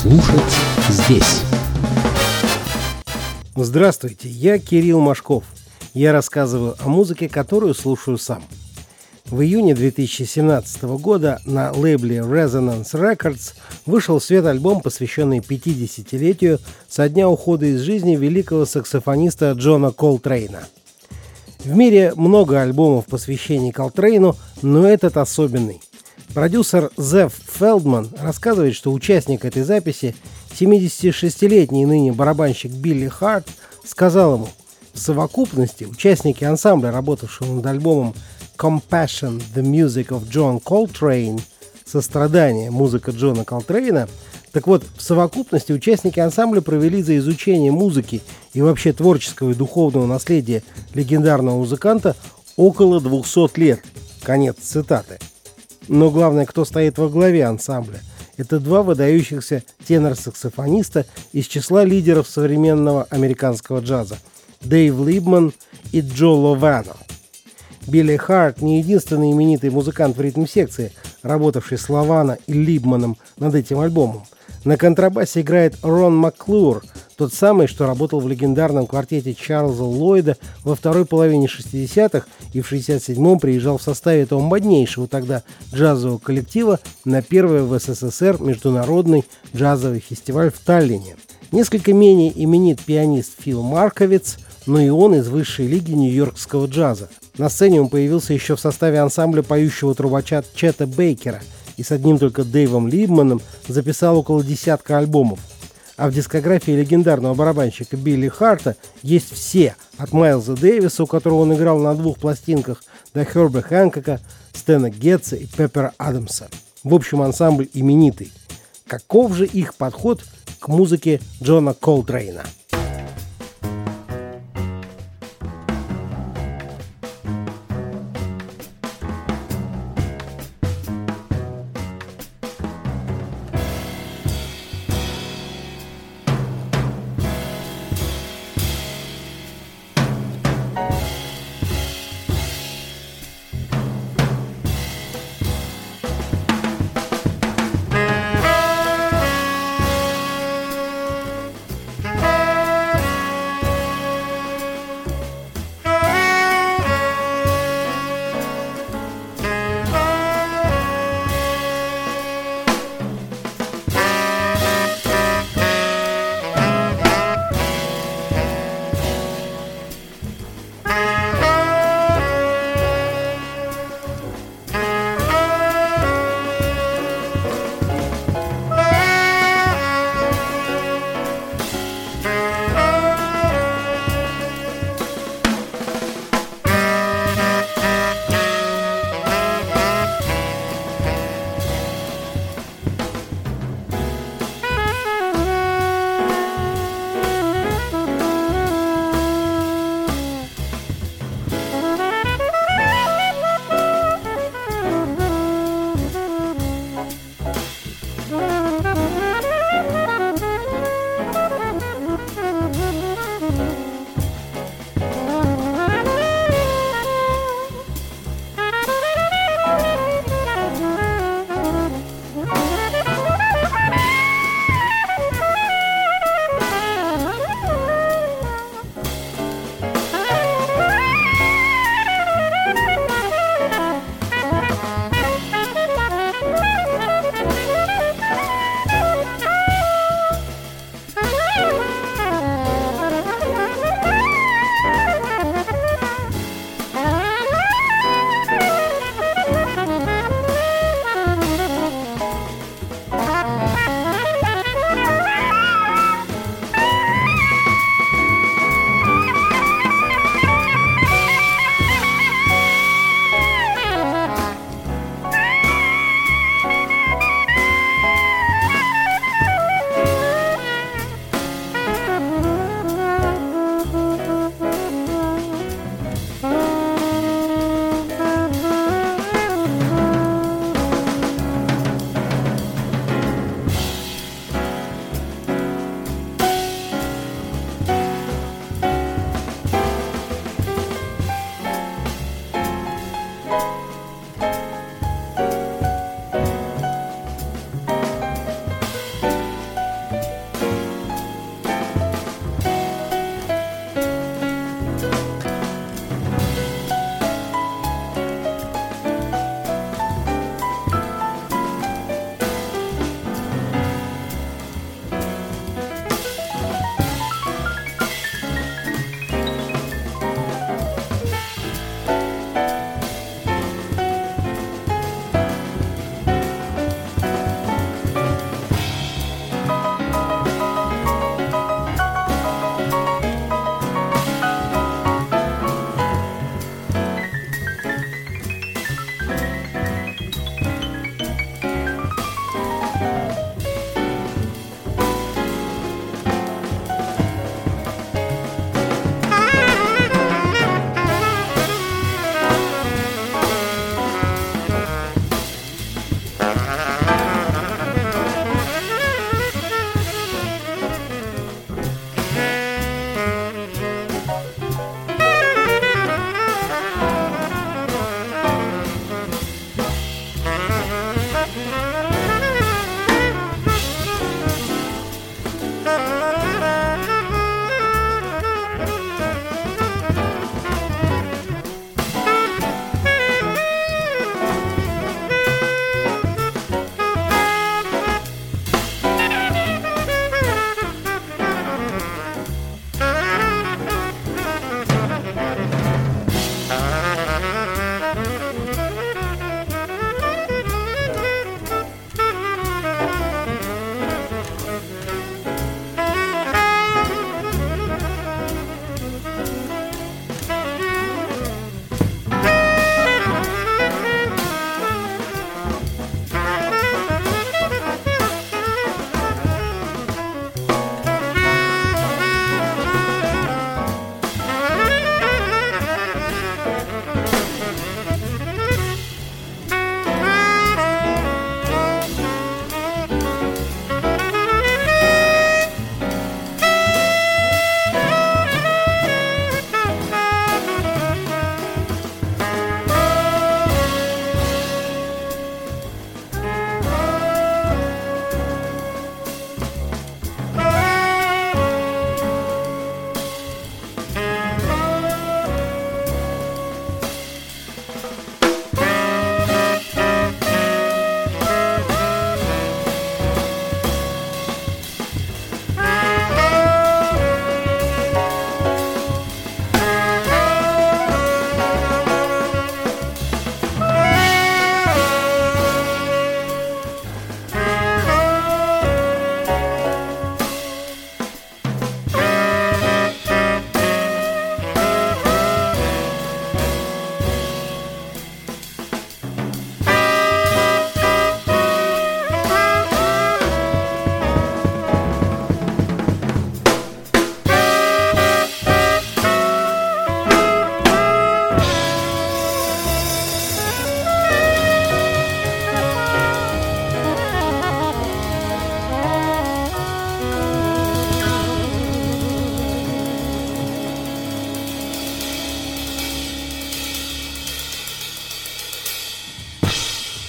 Слушать здесь. Здравствуйте, я Кирилл Машков. Я рассказываю о музыке, которую слушаю сам. В июне 2017 года на лейбле Resonance Records вышел в свет альбом, посвященный 50-летию со дня ухода из жизни великого саксофониста Джона Колтрейна. В мире много альбомов, посвящений Колтрейну, но этот особенный. Продюсер Зев Фелдман рассказывает, что участник этой записи, 76-летний ныне барабанщик Билли Харт, сказал ему, в совокупности участники ансамбля, работавшего над альбомом Compassion – The Music of John Coltrane, сострадание – музыка Джона Колтрейна, так вот, в совокупности участники ансамбля провели за изучение музыки и вообще творческого и духовного наследия легендарного музыканта около 200 лет. Конец цитаты. Но главное, кто стоит во главе ансамбля. Это два выдающихся тенор-саксофониста из числа лидеров современного американского джаза – Дэйв Либман и Джо Ловано. Билли Харт не единственный именитый музыкант в ритм-секции, работавший с Лавана и Либманом над этим альбомом. На контрабасе играет Рон Маклур, тот самый, что работал в легендарном квартете Чарльза Ллойда во второй половине 60-х и в 67-м приезжал в составе этого моднейшего тогда джазового коллектива на первый в СССР международный джазовый фестиваль в Таллине. Несколько менее именит пианист Фил Марковиц, но и он из высшей лиги нью-йоркского джаза. На сцене он появился еще в составе ансамбля поющего трубача Чета Бейкера и с одним только Дэйвом Либманом записал около десятка альбомов. А в дискографии легендарного барабанщика Билли Харта есть все, от Майлза Дэвиса, у которого он играл на двух пластинках, до Херба Хэнкока, Стэна Гетца и Пеппера Адамса. В общем, ансамбль именитый. Каков же их подход к музыке Джона Колтрейна?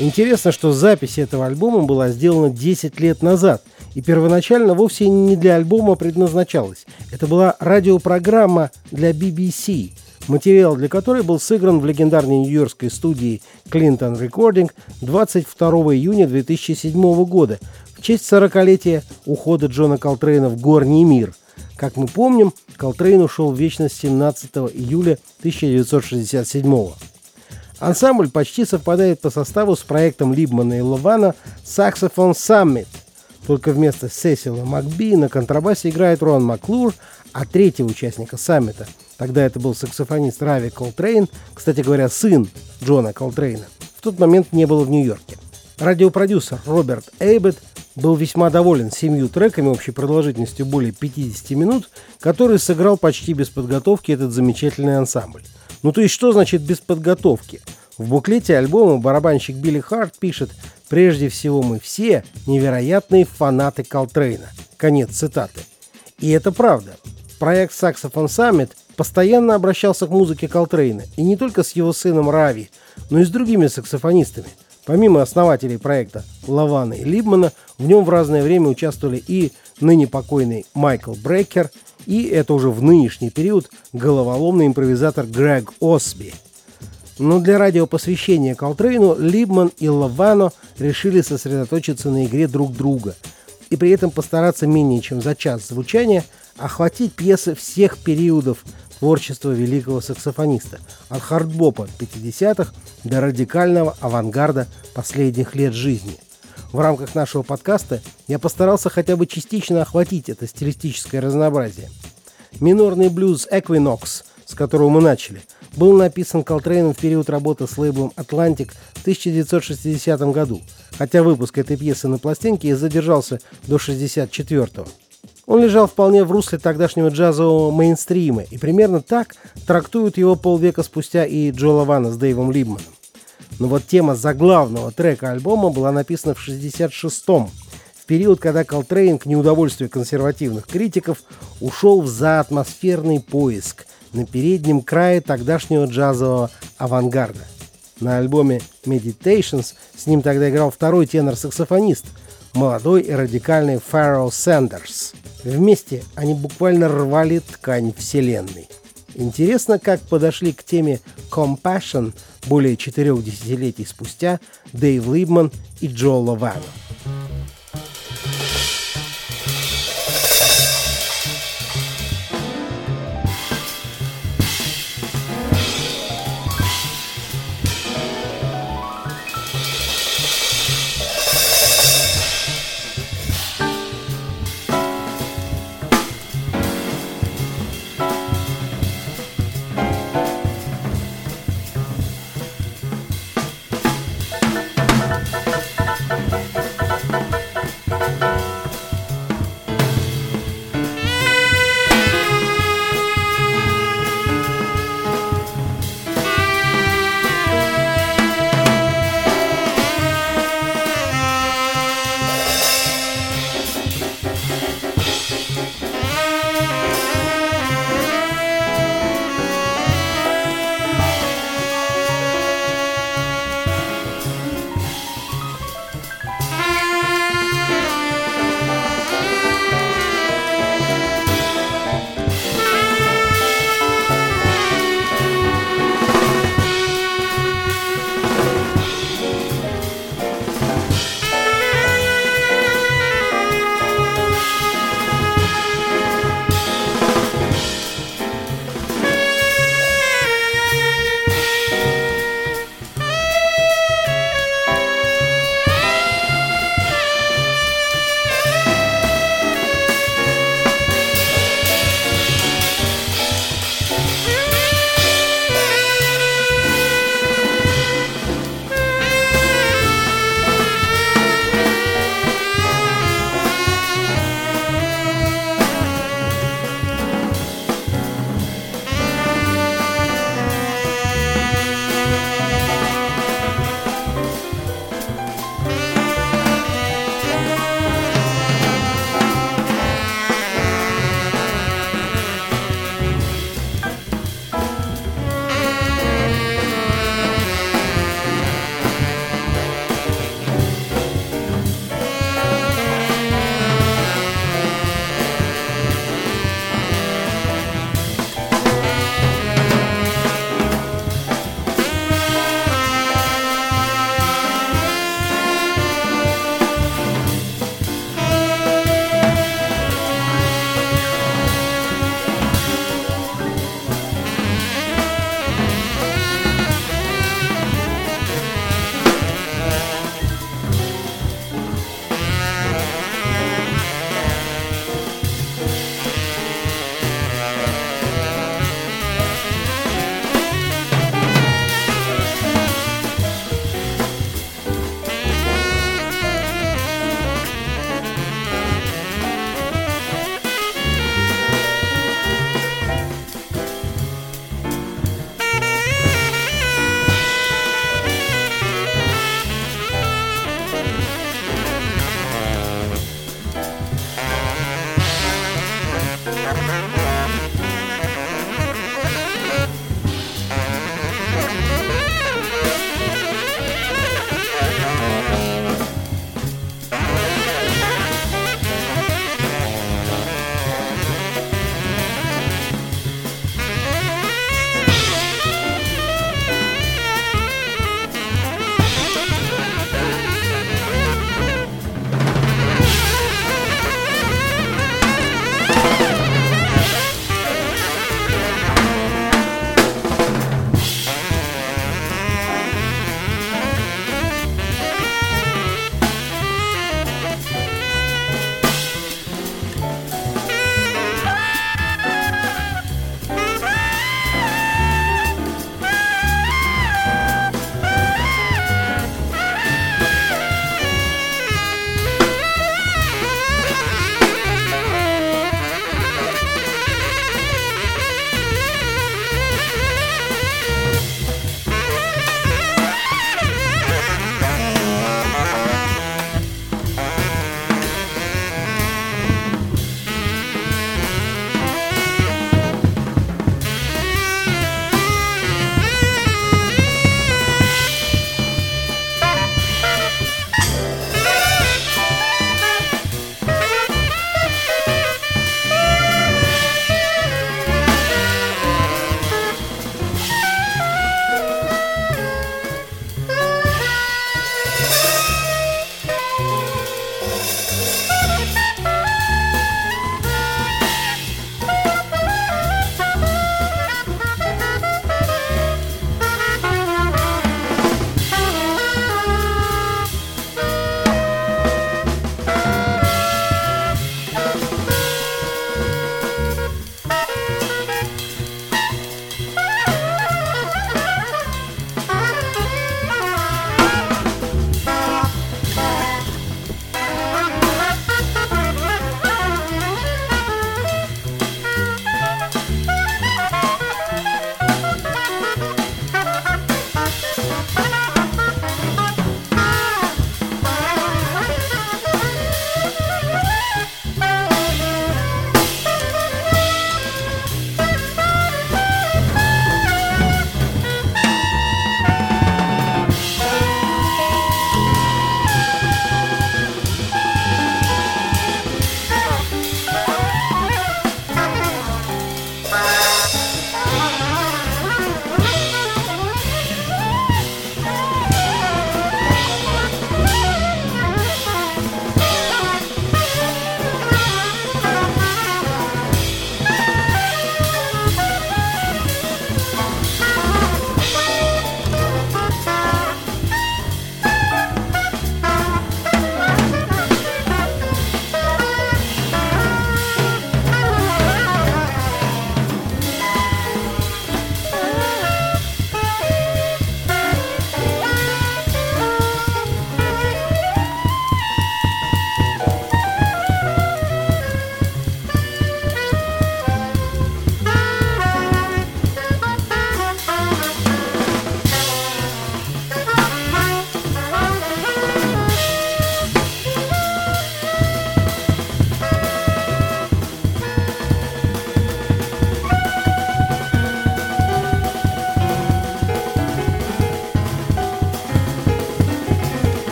Интересно, что запись этого альбома была сделана 10 лет назад и первоначально вовсе не для альбома предназначалась. Это была радиопрограмма для BBC, материал для которой был сыгран в легендарной нью-йоркской студии Clinton Recording 22 июня 2007 года в честь 40-летия ухода Джона Колтрейна в горний мир. Как мы помним, Колтрейн ушел в вечность 17 июля 1967 года. Ансамбль почти совпадает по составу с проектом Либмана и Лавана «Saxophone Summit». Только вместо Сесила Макби на контрабасе играет Рон Маклур, а третьего участника саммита, тогда это был саксофонист Рави Колтрейн, кстати говоря, сын Джона Колтрейна, в тот момент не было в Нью-Йорке. Радиопродюсер Роберт Эйбет был весьма доволен семью треками общей продолжительностью более 50 минут, который сыграл почти без подготовки этот замечательный ансамбль. Ну то есть что значит без подготовки? В буклете альбома барабанщик Билли Харт пишет «Прежде всего мы все невероятные фанаты Колтрейна». Конец цитаты. И это правда. Проект Saxophone Summit постоянно обращался к музыке Колтрейна, и не только с его сыном Рави, но и с другими саксофонистами. Помимо основателей проекта Лавана и Либмана, в нем в разное время участвовали и ныне покойный Майкл Брекер – и это уже в нынешний период головоломный импровизатор Грег Осби. Но для радиопосвящения Колтрейну Либман и Лавано решили сосредоточиться на игре друг друга и при этом постараться менее чем за час звучания охватить пьесы всех периодов творчества великого саксофониста, от хардбопа 50-х до радикального авангарда последних лет жизни – в рамках нашего подкаста я постарался хотя бы частично охватить это стилистическое разнообразие. Минорный блюз Equinox, с которого мы начали, был написан Колтрейном в период работы с лейблом Atlantic в 1960 году, хотя выпуск этой пьесы на пластинке задержался до 64-го. Он лежал вполне в русле тогдашнего джазового мейнстрима, и примерно так трактуют его полвека спустя и Джо Лавана с Дэйвом Либманом. Но вот тема заглавного трека альбома была написана в 66-м, в период, когда Колтрейн, к неудовольствию консервативных критиков, ушел в заатмосферный поиск на переднем крае тогдашнего джазового авангарда. На альбоме Meditations с ним тогда играл второй тенор-саксофонист, молодой и радикальный Фаррелл Сэндерс. Вместе они буквально рвали ткань вселенной. Интересно, как подошли к теме Compassion более четырех десятилетий спустя Дэйв Либман и Джо Ловано.